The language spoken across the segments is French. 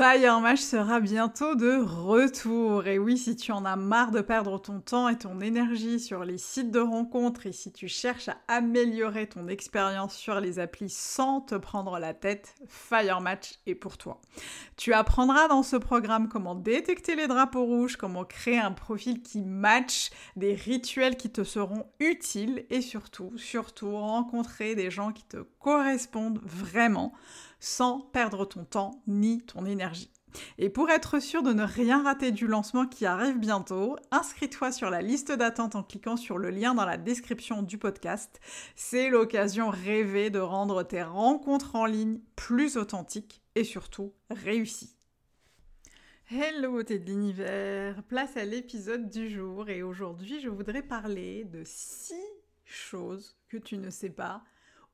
Fire Match sera bientôt de retour. Et oui, si tu en as marre de perdre ton temps et ton énergie sur les sites de rencontres et si tu cherches à améliorer ton expérience sur les applis sans te prendre la tête, Fire Match est pour toi. Tu apprendras dans ce programme comment détecter les drapeaux rouges, comment créer un profil qui match, des rituels qui te seront utiles et surtout, surtout rencontrer des gens qui te correspondent vraiment sans perdre ton temps ni ton énergie. Et pour être sûr de ne rien rater du lancement qui arrive bientôt, inscris-toi sur la liste d'attente en cliquant sur le lien dans la description du podcast. C'est l'occasion rêvée de rendre tes rencontres en ligne plus authentiques et surtout réussies. Hello beauté de l'univers, place à l'épisode du jour et aujourd'hui je voudrais parler de six choses que tu ne sais pas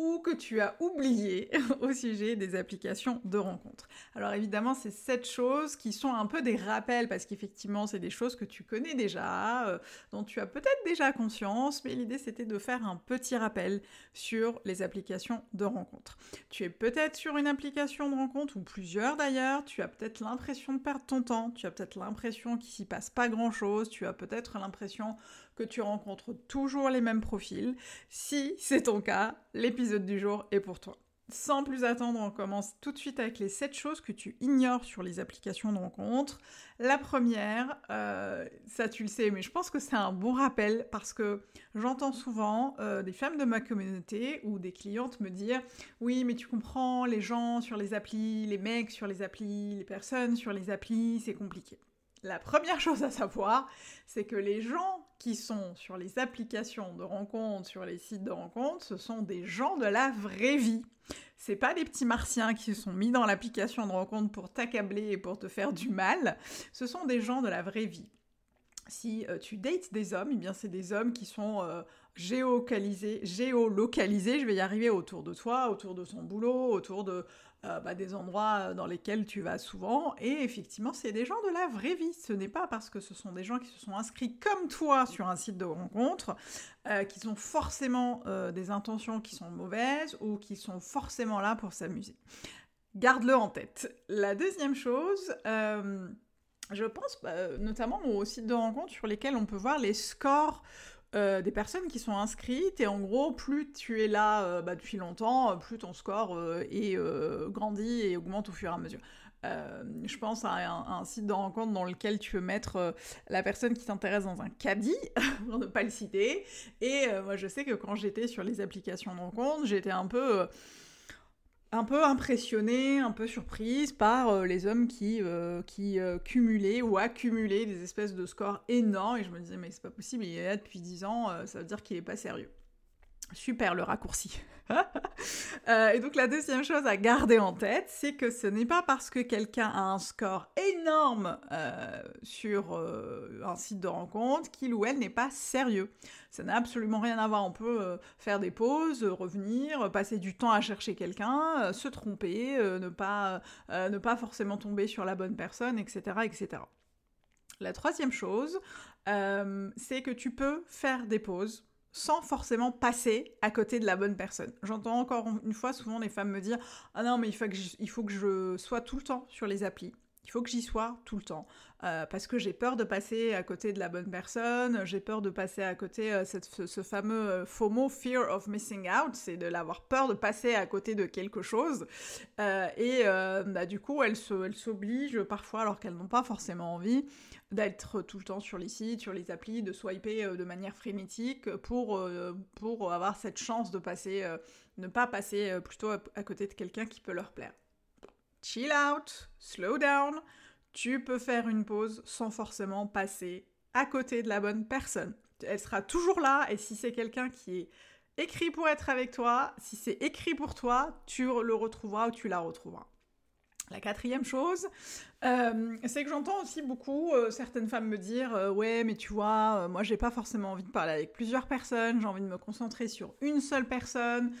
ou que tu as oublié au sujet des applications de rencontres. Alors évidemment, c'est sept choses qui sont un peu des rappels parce qu'effectivement, c'est des choses que tu connais déjà, euh, dont tu as peut-être déjà conscience, mais l'idée c'était de faire un petit rappel sur les applications de rencontres. Tu es peut-être sur une application de rencontre ou plusieurs d'ailleurs, tu as peut-être l'impression de perdre ton temps, tu as peut-être l'impression qu'il s'y passe pas grand-chose, tu as peut-être l'impression tu rencontres toujours les mêmes profils. Si c'est ton cas, l'épisode du jour est pour toi. Sans plus attendre, on commence tout de suite avec les 7 choses que tu ignores sur les applications de rencontres. La première, euh, ça tu le sais, mais je pense que c'est un bon rappel parce que j'entends souvent euh, des femmes de ma communauté ou des clientes me dire Oui, mais tu comprends, les gens sur les applis, les mecs sur les applis, les personnes sur les applis, c'est compliqué. La première chose à savoir, c'est que les gens qui sont sur les applications de rencontres, sur les sites de rencontres, ce sont des gens de la vraie vie. C'est pas des petits martiens qui sont mis dans l'application de rencontre pour t'accabler et pour te faire du mal. Ce sont des gens de la vraie vie. Si euh, tu dates des hommes, eh bien c'est des hommes qui sont euh, géolocalisés, je vais y arriver autour de toi, autour de son boulot, autour de euh, bah, des endroits dans lesquels tu vas souvent. Et effectivement, c'est des gens de la vraie vie. Ce n'est pas parce que ce sont des gens qui se sont inscrits comme toi sur un site de rencontre qu'ils ont forcément des intentions qui sont mauvaises ou qui sont forcément là pour s'amuser. Garde-le en tête. La deuxième chose, je pense bah, notamment aux sites de rencontre sur lesquels on peut voir les scores euh, des personnes qui sont inscrites et en gros plus tu es là euh, bah, depuis longtemps, plus ton score euh, est, grandit et augmente au fur et à mesure. je pense à un, site de rencontre dans lequel tu peux mettre la personne qui t'intéresse dans un caddie, pour ne pas le citer. Et moi je sais que quand j'étais sur les applications de rencontre, j'étais un peu un peu impressionnée, un peu surprise par euh, les hommes qui, euh, qui euh, cumulaient ou accumulaient des espèces de scores énormes. Et je me disais, mais c'est pas possible, il est là depuis 10 ans, ça veut dire qu'il est pas sérieux. Super le raccourci. Euh, et donc la deuxième chose à garder en tête, c'est que ce n'est pas parce que quelqu'un a un score énorme euh, sur euh, un site de rencontre qu'il ou elle n'est pas sérieux. Ça n'a absolument rien à voir. On peut faire des pauses, revenir, passer du temps à chercher quelqu'un, se tromper, ne, pas, ne pas forcément tomber sur la bonne personne, etc. etc. La troisième chose, c'est que tu peux faire des pauses sans forcément passer à côté de la bonne personne. J'entends encore une fois souvent les femmes me dire Ah non, mais il faut, que je, il faut que je sois tout le temps sur les applis. Il faut que j'y sois tout le temps. Euh, parce que j'ai peur de passer à côté de la bonne personne, j'ai peur de passer à côté euh, cette, ce, fameux euh, FOMO, Fear of Missing Out, c'est de l'avoir peur de passer à côté de quelque chose. et bah, du coup, elles s'obligent parfois, alors qu'elles n'ont pas forcément envie, d'être tout le temps sur les sites, sur les applis, de swiper de manière frénétique pour, pour avoir cette chance de passer, ne pas passer plutôt à côté de quelqu'un qui peut leur plaire. Chill out, slow down, tu peux faire une pause sans forcément passer à côté de la bonne personne. Elle sera toujours là et si c'est quelqu'un qui est écrit pour être avec toi, si c'est écrit pour toi, tu le retrouveras ou tu la retrouveras. La quatrième chose, euh, c'est que j'entends aussi beaucoup euh, certaines femmes me dire euh, ouais mais tu vois moi j'ai pas forcément envie de parler avec plusieurs personnes, j'ai envie de me concentrer sur une seule personne,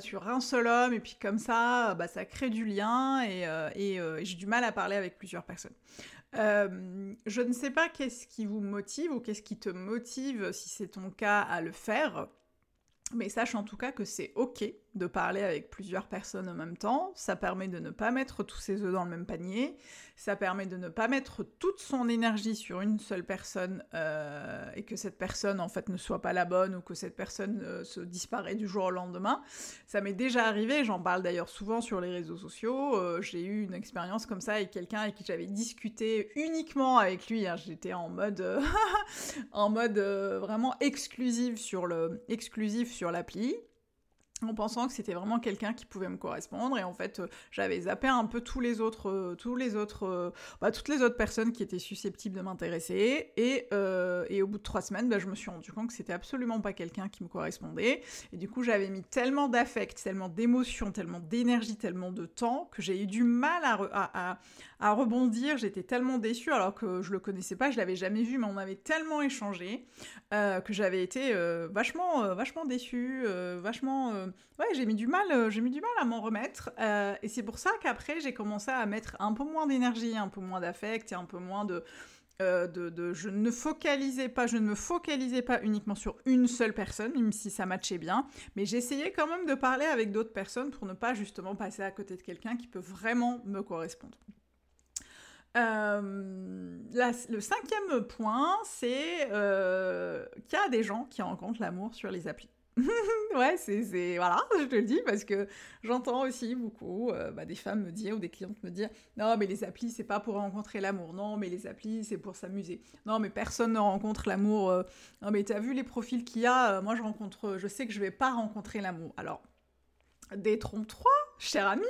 sur un seul homme et puis comme ça bah, ça crée du lien et, et j'ai du mal à parler avec plusieurs personnes. je ne sais pas qu'est-ce qui vous motive ou qu'est-ce qui te motive si c'est ton cas à le faire. Mais sache en tout cas que c'est ok de parler avec plusieurs personnes en même temps, ça permet de ne pas mettre tous ses œufs dans le même panier, ça permet de ne pas mettre toute son énergie sur une seule personne euh, et que cette personne en fait ne soit pas la bonne ou que cette personne euh, se disparaît du jour au lendemain. Ça m'est déjà arrivé, j'en parle d'ailleurs souvent sur les réseaux sociaux, euh, j'ai eu une expérience comme ça avec quelqu'un avec qui j'avais discuté uniquement avec lui, hein. j'étais en mode en mode vraiment exclusif sur exclusif sur l'appli en pensant que c'était vraiment quelqu'un qui pouvait me correspondre. Et en fait euh, j'avais zappé un peu tous les autres euh, tous les autres euh, bah, toutes les autres personnes qui étaient susceptibles de m'intéresser. Et, et au bout de trois semaines bah, je me suis rendu compte que c'était absolument pas quelqu'un qui me correspondait. Et du coup j'avais mis tellement d'affect tellement d'émotion tellement d'énergie tellement de temps que j'ai eu du mal à, à, à, rebondir. J'étais tellement déçue alors que je le connaissais pas je l'avais jamais vu mais on avait tellement échangé que j'avais été vachement vachement déçue vachement ouais, j'ai mis du mal, euh, j'ai mis du mal à m'en remettre. Euh, et c'est pour ça qu'après, j'ai commencé à mettre un peu moins d'énergie, un peu moins d'affect et un peu moins de, euh, de, de, je ne focalisais pas, je ne me focalisais pas uniquement sur une seule personne, même si ça matchait bien, mais j'essayais quand même de parler avec d'autres personnes pour ne pas justement passer à côté de quelqu'un qui peut vraiment me correspondre. Le cinquième point, c'est qu'il y a des gens qui rencontrent l'amour sur les applis. ouais, c'est, voilà, je te le dis parce que j'entends aussi beaucoup euh, bah, des femmes me dire ou des clientes me dire non mais les applis c'est pas pour rencontrer l'amour, non mais les applis c'est pour s'amuser, non mais personne ne rencontre l'amour, euh. non mais t'as vu les profils qu'il y a, euh, moi je rencontre, je sais que je vais pas rencontrer l'amour. Alors détrompe-toi, cher ami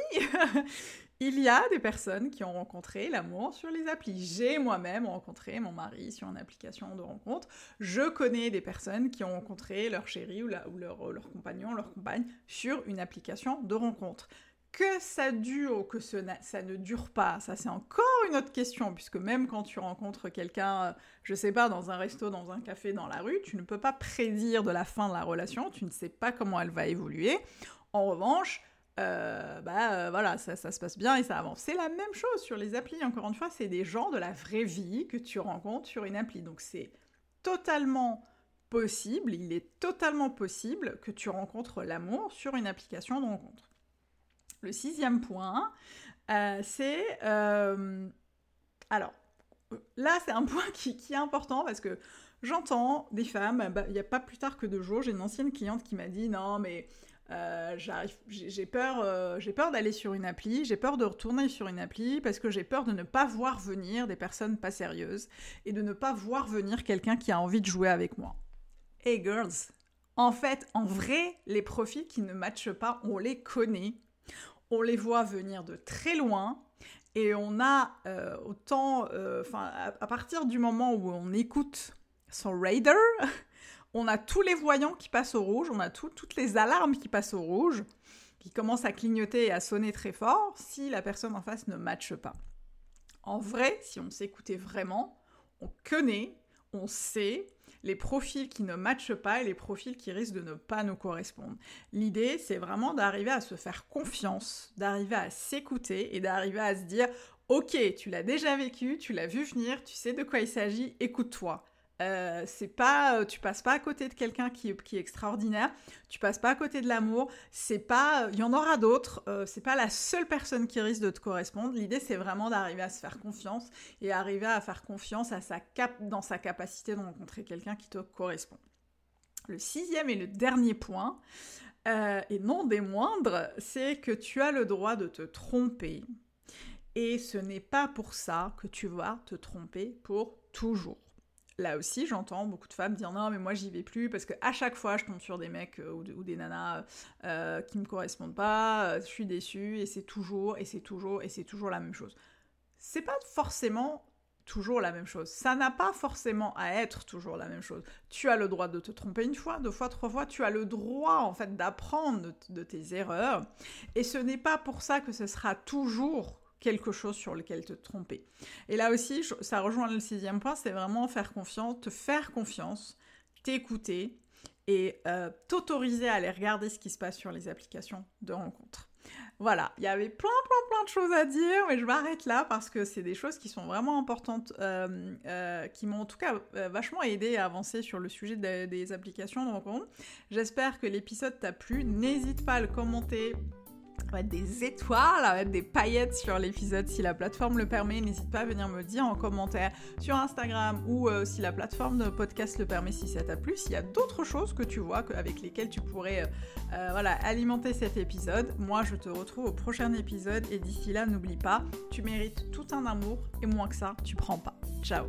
Il y a des personnes qui ont rencontré l'amour sur les applis. J'ai moi-même rencontré mon mari sur une application de rencontre. Je connais des personnes qui ont rencontré leur chéri ou, leur, compagnon, leur compagne sur une application de rencontre. Que ça dure ou que ça ne dure pas, ça c'est encore une autre question, puisque même quand tu rencontres quelqu'un, euh, je sais pas, dans un resto, dans un café, dans la rue, tu ne peux pas prédire de la fin de la relation, tu ne sais pas comment elle va évoluer. En revanche, euh, bah euh, voilà, ça, ça, se passe bien et ça avance. C'est la même chose sur les applis, encore une fois, c'est des gens de la vraie vie que tu rencontres sur une appli. Donc c'est totalement possible, il est totalement possible que tu rencontres l'amour sur une application de rencontre. Le sixième point, euh, c'est... alors, là c'est un point qui, est important parce que j'entends des femmes, bah, il n'y a pas plus tard que deux jours, j'ai une ancienne cliente qui m'a dit non mais euh, j'ai peur, euh, j'ai peur d'aller sur une appli, j'ai peur de retourner sur une appli parce que j'ai peur de ne pas voir venir des personnes pas sérieuses et de ne pas voir venir quelqu'un qui a envie de jouer avec moi. Hey girls, en fait, en vrai, les profils qui ne matchent pas, on les connaît, on les voit venir de très loin et on a euh, autant, enfin, à, partir du moment où on écoute son radar, on a tous les voyants qui passent au rouge, on a toutes les alarmes qui passent au rouge, qui commencent à clignoter et à sonner très fort si la personne en face ne matche pas. En vrai, si on s'écoutait vraiment, on connaît, on sait les profils qui ne matchent pas et les profils qui risquent de ne pas nous correspondre. L'idée, c'est vraiment d'arriver à se faire confiance, d'arriver à s'écouter et d'arriver à se dire, ok, tu l'as déjà vécu, tu l'as vu venir, tu sais de quoi il s'agit, écoute-toi. Euh, c'est pas, euh, tu passes pas à côté de quelqu'un qui, est extraordinaire, tu passes pas à côté de l'amour, c'est pas, il y en aura d'autres, euh, c'est pas la seule personne qui risque de te correspondre. L'idée c'est vraiment d'arriver à se faire confiance et arriver à faire confiance à sa cap dans sa capacité de rencontrer quelqu'un qui te correspond. Le sixième et le dernier point, et non des moindres, c'est que tu as le droit de te tromper. Et ce n'est pas pour ça que tu vas te tromper pour toujours là aussi, j'entends beaucoup de femmes dire non, mais moi j'y vais plus parce que à chaque fois je tombe sur des mecs euh, ou, des nanas euh, qui me correspondent pas, euh, je suis déçue et c'est toujours et c'est toujours et c'est toujours la même chose. C'est pas forcément toujours la même chose. Ça n'a pas forcément à être toujours la même chose. Tu as le droit de te tromper une fois, deux fois, trois fois. Tu as le droit, en fait, d'apprendre de, tes erreurs. Et ce n'est pas pour ça que ce sera toujours quelque chose sur lequel te tromper. Et là aussi, ça rejoint le sixième point, c'est vraiment faire confiance, te faire confiance, t'écouter et euh, t'autoriser à aller regarder ce qui se passe sur les applications de rencontres. Voilà, il y avait plein, plein, plein de choses à dire, mais je m'arrête là parce que c'est des choses qui sont vraiment importantes, euh, euh, qui m'ont en tout cas vachement aidé à avancer sur le sujet des applications de rencontre. J'espère que l'épisode t'a plu. N'hésite pas à le commenter des étoiles, mettre des paillettes sur l'épisode si la plateforme le permet. N'hésite pas à venir me dire en commentaire sur Instagram ou euh, si la plateforme de podcast le permet si ça t'a plu. S'il y a d'autres choses que tu vois avec lesquelles tu pourrais euh, euh, voilà, alimenter cet épisode, moi je te retrouve au prochain épisode et d'ici là n'oublie pas, tu mérites tout un amour et moins que ça, tu prends pas. Ciao